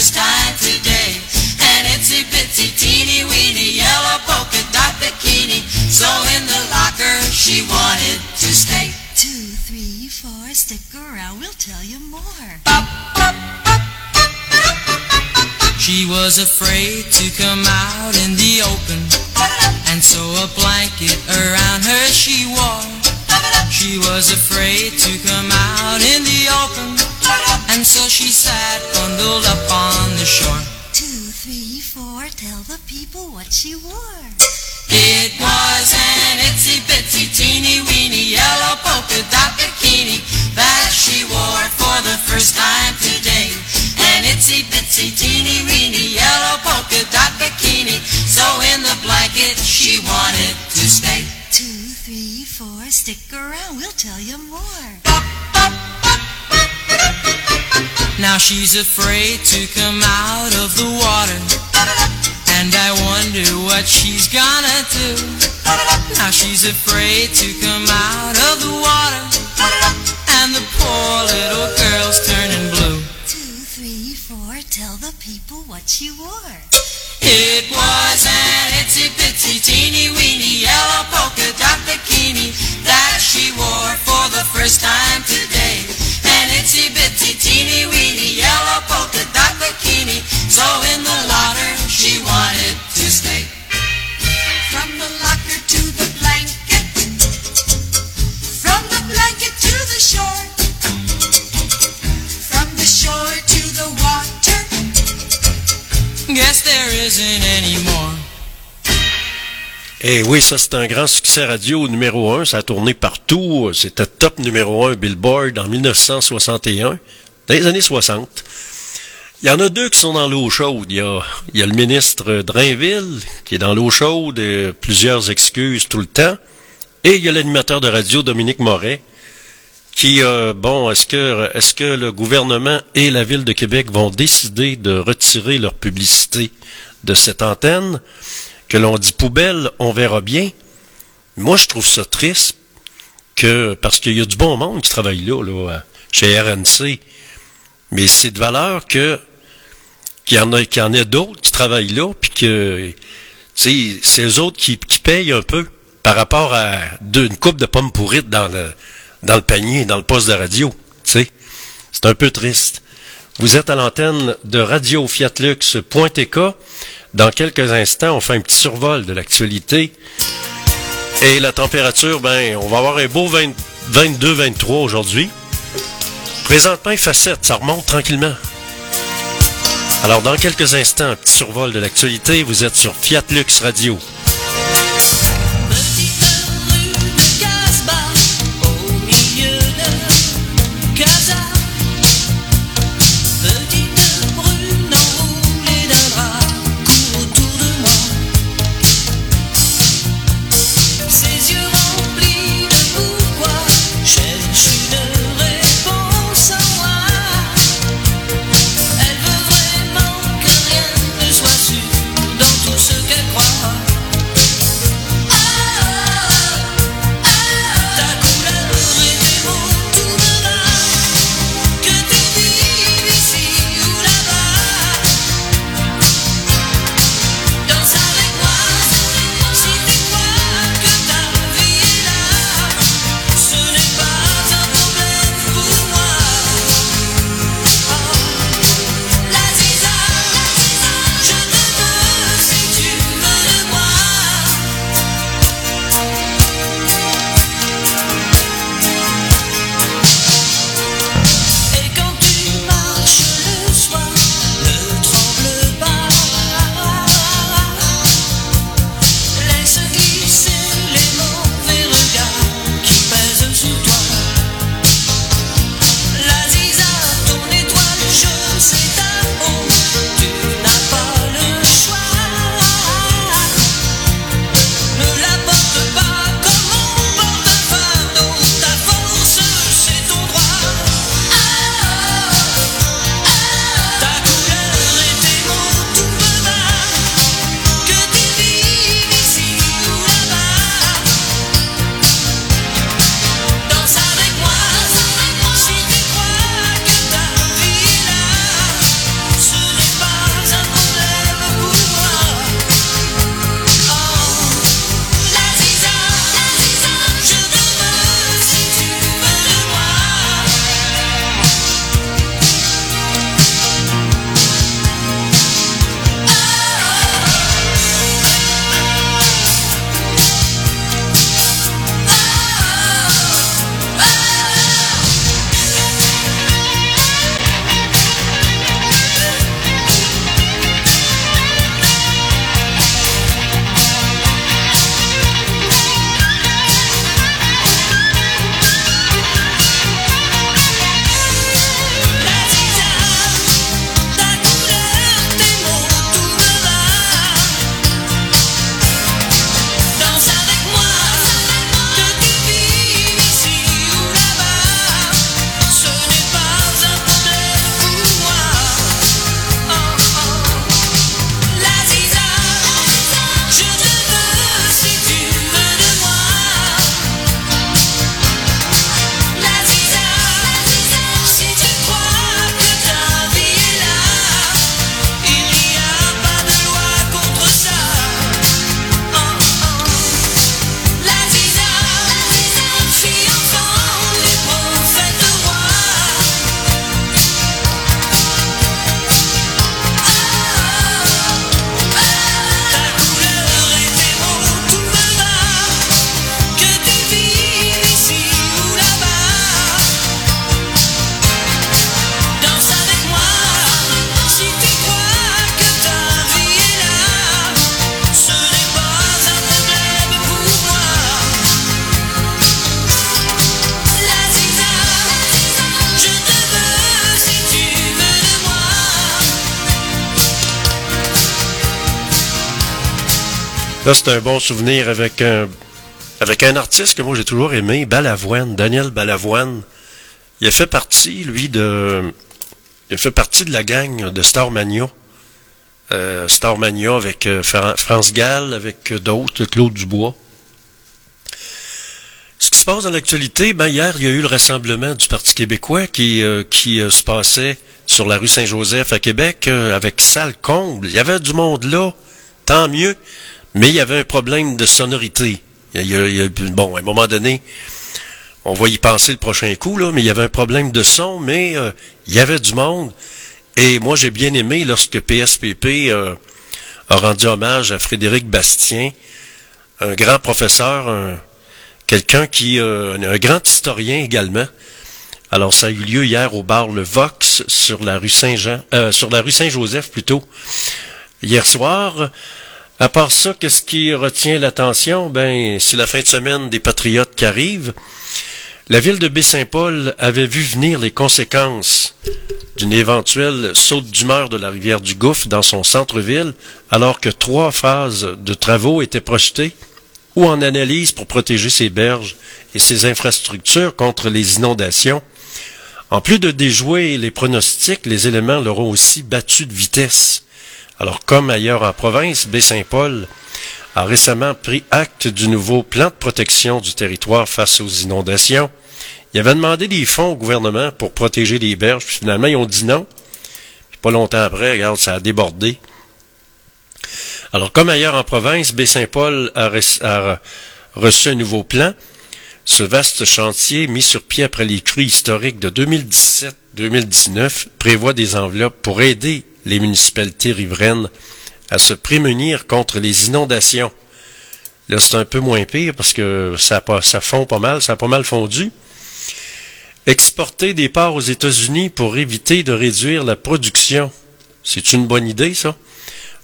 first time today. An itsy bitsy teeny weeny yellow polka dot bikini. So in the locker she wanted to stay. Two, three, four, stick around, we'll tell you more. She was afraid to come out in the open, and so a blanket around her she wore. She was afraid to come out in the open, and so she sat bundled up on the shore. Two, three, four, tell the people what she wore. It was an itsy bitsy teeny weeny yellow polka dot bikini that she wore for the first time today. An itsy bitsy teeny weeny yellow polka dot bikini. So in the blanket she wanted to stay. Two, three, four, stick around, we'll tell you more. Now she's afraid to come out of the water. And I wonder what she's gonna do. Now she's afraid to come out of the water. And the poor little girl's turning blue. Two, three, four, tell the people what she wore. It was an itsy bitsy teeny weeny yellow polka dot bikini that she wore for the first time today. Weeny yellow polka dot bikini. So in the locker she wanted to stay. From the locker to the blanket. From the blanket to the shore. From the shore to the water. Guess there isn't any more. Eh oui, ça c'est un grand succès radio numéro un. Ça a tourné partout. C'était top numéro un Billboard en 1961, dans les années 60. Il y en a deux qui sont dans l'eau chaude. Il y a, le ministre Drainville qui est dans l'eau chaude et plusieurs excuses tout le temps. Et il y a l'animateur de radio Dominique Moret qui, euh, bon, est-ce que, est-ce que le gouvernement et la ville de Québec vont décider de retirer leur publicité de cette antenne? Que l'on dit poubelle, on verra bien. Moi, je trouve ça triste que, parce qu'il y a du bon monde qui travaille là, là, chez RNC. Mais c'est de valeur que, qu'il y en a, qu'il y en a d'autres qui travaillent là, puis que, c'est eux autres qui, qui payent un peu par rapport à une coupe de pommes pourrites dans le, dans le panier, dans le poste de radio. C'est un peu triste. Vous êtes à l'antenne de Radio Fiatlux.tk. Dans quelques instants, on fait un petit survol de l'actualité. Et la température, ben, on va avoir un beau 22-23 aujourd'hui. Présentement, il fait 7, ça remonte tranquillement. Alors, dans quelques instants, un petit survol de l'actualité, vous êtes sur Fiat Lux Radio. C'est un bon souvenir avec un, avec un artiste que moi j'ai toujours aimé, Balavoine, Daniel Balavoine. Il a fait partie, lui, de. Il a fait partie de la gang de Starmania. Euh, Starmania avec euh, Fra- France Gall, avec euh, d'autres, Claude Dubois. Ce qui se passe dans l'actualité, ben hier, il y a eu le rassemblement du Parti québécois qui, euh, qui se passait sur la rue Saint-Joseph à Québec avec salle comble. Il y avait du monde là, tant mieux, mais il y avait un problème de sonorité. Il y a- il y a- bon, à un moment donné, on va y penser le prochain coup, là, mais il y avait un problème de son, mais euh, il y avait du monde. Et moi, j'ai bien aimé lorsque PSPP euh, a rendu hommage à Frédéric Bastien, un grand professeur, un- quelqu'un qui, euh, un grand historien également, Alors, ça a eu lieu hier au bar Le Vox sur la rue Saint-Jean, euh, sur la rue Saint-Joseph plutôt. Hier soir, à part ça, qu'est-ce qui retient l'attention? Ben, c'est la fin de semaine des Patriotes qui arrivent. La ville de Baie-Saint-Paul avait vu venir les conséquences d'une éventuelle saute d'humeur de la rivière du Gouffre dans son centre-ville, alors que trois phases de travaux étaient projetées ou en analyse pour protéger ses berges et ses infrastructures contre les inondations. En plus de déjouer les pronostics, les éléments leur ont aussi battu de vitesse. Alors, comme ailleurs en province, Baie-Saint-Paul a récemment pris acte du nouveau plan de protection du territoire face aux inondations. Il avait demandé des fonds au gouvernement pour protéger les berges, puis finalement, ils ont dit non. Puis pas longtemps après, regarde, ça a débordé. Alors, comme ailleurs en province, Baie-Saint-Paul a, a reçu un nouveau plan. Ce vaste chantier, mis sur pied après les crues historiques de 2017-2019, prévoit des enveloppes pour aider les municipalités riveraines à se prémunir contre les inondations. Là, c'est un peu moins pire parce que ça, ça fond pas mal, ça a pas mal fondu. Exporter des porcs aux États-Unis pour éviter de réduire la production. C'est une bonne idée, ça?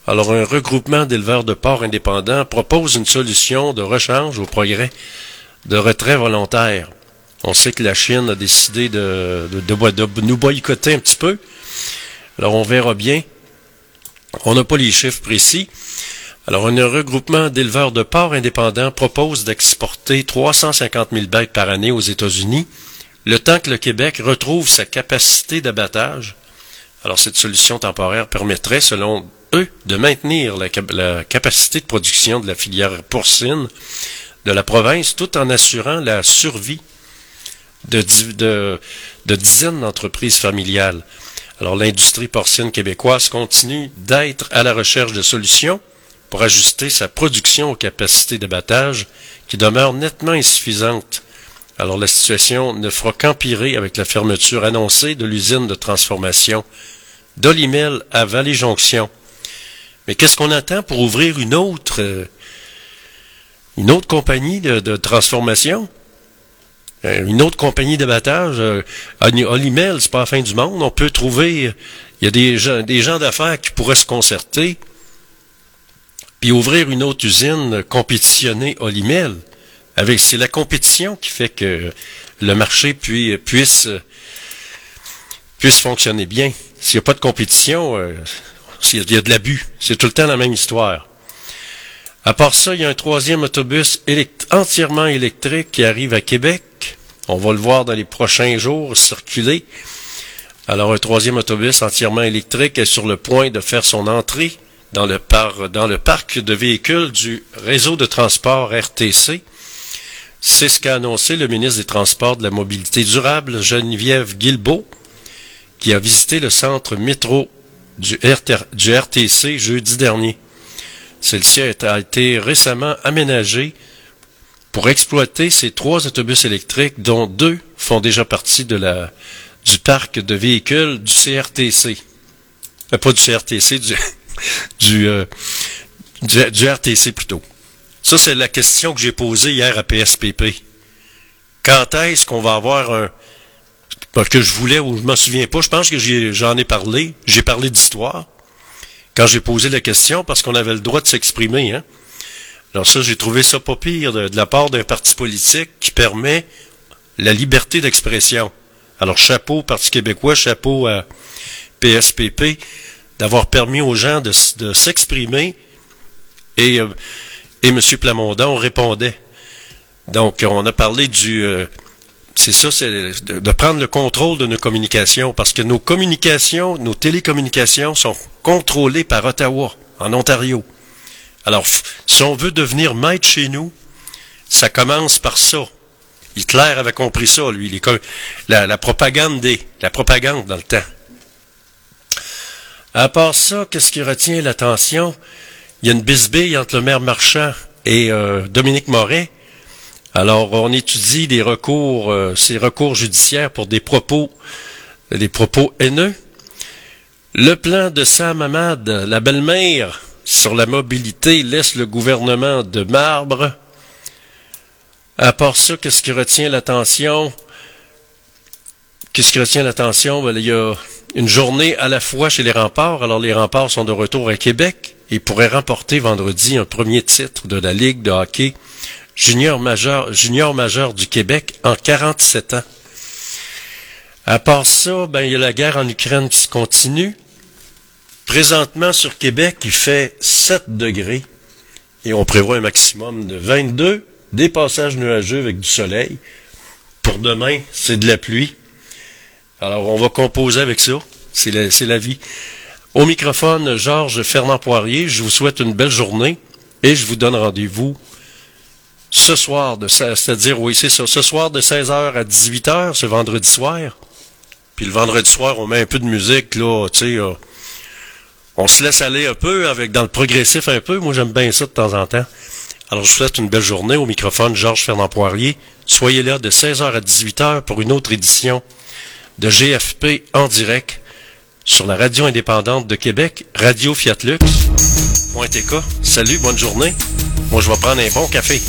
Alors, un regroupement d'éleveurs de porcs indépendants propose une solution de rechange au progrès de retrait volontaire. On sait que la Chine a décidé de, nous boycotter un petit peu. Alors, on verra bien. On n'a pas les chiffres précis. Alors, un regroupement d'éleveurs de porcs indépendants propose d'exporter 350 000 bêtes par année aux États-Unis, le temps que le Québec retrouve sa capacité d'abattage. Alors, cette solution temporaire permettrait, selon eux, de maintenir la capacité de production de la filière porcine de la province tout en assurant la survie de, de- dizaines d'entreprises familiales. Alors, l'industrie porcine québécoise continue d'être à la recherche de solutions pour ajuster sa production aux capacités d'abattage qui demeurent nettement insuffisantes. Alors, la situation ne fera qu'empirer avec la fermeture annoncée de l'usine de transformation d'Olimel à Vallée-Jonction. Mais qu'est-ce qu'on attend pour ouvrir une autre, euh, une autre compagnie de transformation? Euh, Une autre compagnie d'abattage, euh, Oli- Olimel, c'est pas la fin du monde. On peut trouver, il y a des gens, d'affaires qui pourraient se concerter, puis ouvrir une autre usine, euh, compétitionner Olimel. C'est la compétition qui fait que le marché puis- puisse, fonctionner bien. S'il n'y a pas de compétition, s'il y a de l'abus, c'est tout le temps la même histoire. À part ça, il y a un troisième autobus entièrement électrique qui arrive à Québec. On va le voir dans les prochains jours circuler. Alors, un troisième autobus entièrement électrique est sur le point de faire son entrée dans le, parc de véhicules du réseau de transport RTC. C'est ce qu'a annoncé le ministre des Transports de la Mobilité durable, Geneviève Guilbeault, qui a visité le centre métro du, RT du RTC jeudi dernier. Celle-ci a été récemment aménagée pour exploiter ces trois autobus électriques, dont deux font déjà partie de la, du parc de véhicules du CRTC. Euh, pas du CRTC, du, (laughs) du, euh, du, RTC plutôt. Ça, c'est la question que j'ai posée hier à PSPP. Quand est-ce qu'on va avoir un... Que je voulais, ou je m'en souviens pas, je pense que j'y ai- j'en ai parlé, j'ai parlé d'histoire, quand j'ai posé la question, parce qu'on avait le droit de s'exprimer. Hein? Alors ça, j'ai trouvé ça pas pire de, la part d'un parti politique qui permet la liberté d'expression. Alors chapeau au Parti québécois, chapeau à PSPP, d'avoir permis aux gens de, s'exprimer et, euh, et M. Plamondon répondait. Donc, on a parlé du... euh, c'est ça, c'est de prendre le contrôle de nos communications, parce que nos communications, nos télécommunications sont contrôlées par Ottawa, en Ontario. Alors, si on veut devenir maître chez nous, ça commence par ça. Hitler avait compris ça, lui. les la, propagande des, la propagande dans le temps. À part ça, qu'est-ce qui retient l'attention? Il y a une bisbille entre le maire Marchand et euh, Dominique Moret. Alors, on étudie des recours, euh, ces recours judiciaires pour des propos, des propos haineux. Le plan de Sam Hamad, la belle-mère, sur la mobilité laisse le gouvernement de marbre. À part ça, qu'est-ce qui retient l'attention? Qu'est-ce qui retient l'attention? Ben, il y a une journée à la fois chez les remparts. Alors, les remparts sont de retour à Québec et pourraient remporter vendredi un premier titre de la Ligue de hockey junior majeur, junior majeur du Québec en 47 ans. À part ça, ben, il y a la guerre en Ukraine qui se continue. Présentement, sur Québec, il fait 7 degrés et on prévoit un maximum de 22, des passages nuageux avec du soleil. Pour demain, c'est de la pluie. Alors, on va composer avec ça. C'est la, c'est la vie. Au microphone, Georges Fernand Poirier, je vous souhaite une belle journée et je vous donne rendez-vous ce soir, de, c'est-à-dire, oui, c'est ça, ce soir de 16h à 18h, ce vendredi soir. Puis le vendredi soir, on met un peu de musique, là, tu sais, euh, on se laisse aller un peu avec dans le progressif un peu. Moi, j'aime bien ça de temps en temps. Alors, je vous souhaite une belle journée au microphone Georges Fernand Poirier. Soyez là de 16h à 18h pour une autre édition de GFP en direct sur la radio indépendante de Québec, Radio Fiat Lux. Salut, bonne journée. Moi, je vais prendre un bon café.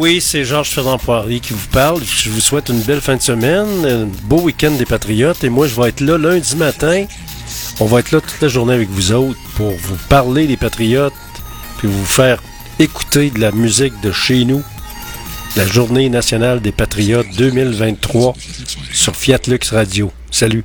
oui, c'est Georges Ferrand Poirier qui vous parle. Je vous souhaite une belle fin de semaine, un beau week-end des Patriotes. Et moi, je vais être là lundi matin. On va être là toute la journée avec vous autres pour vous parler des Patriotes, puis vous faire écouter de la musique de chez nous. La Journée nationale des Patriotes 2023 sur Fiat Lux Radio. Salut!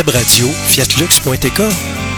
Web radio fiatlux.tk.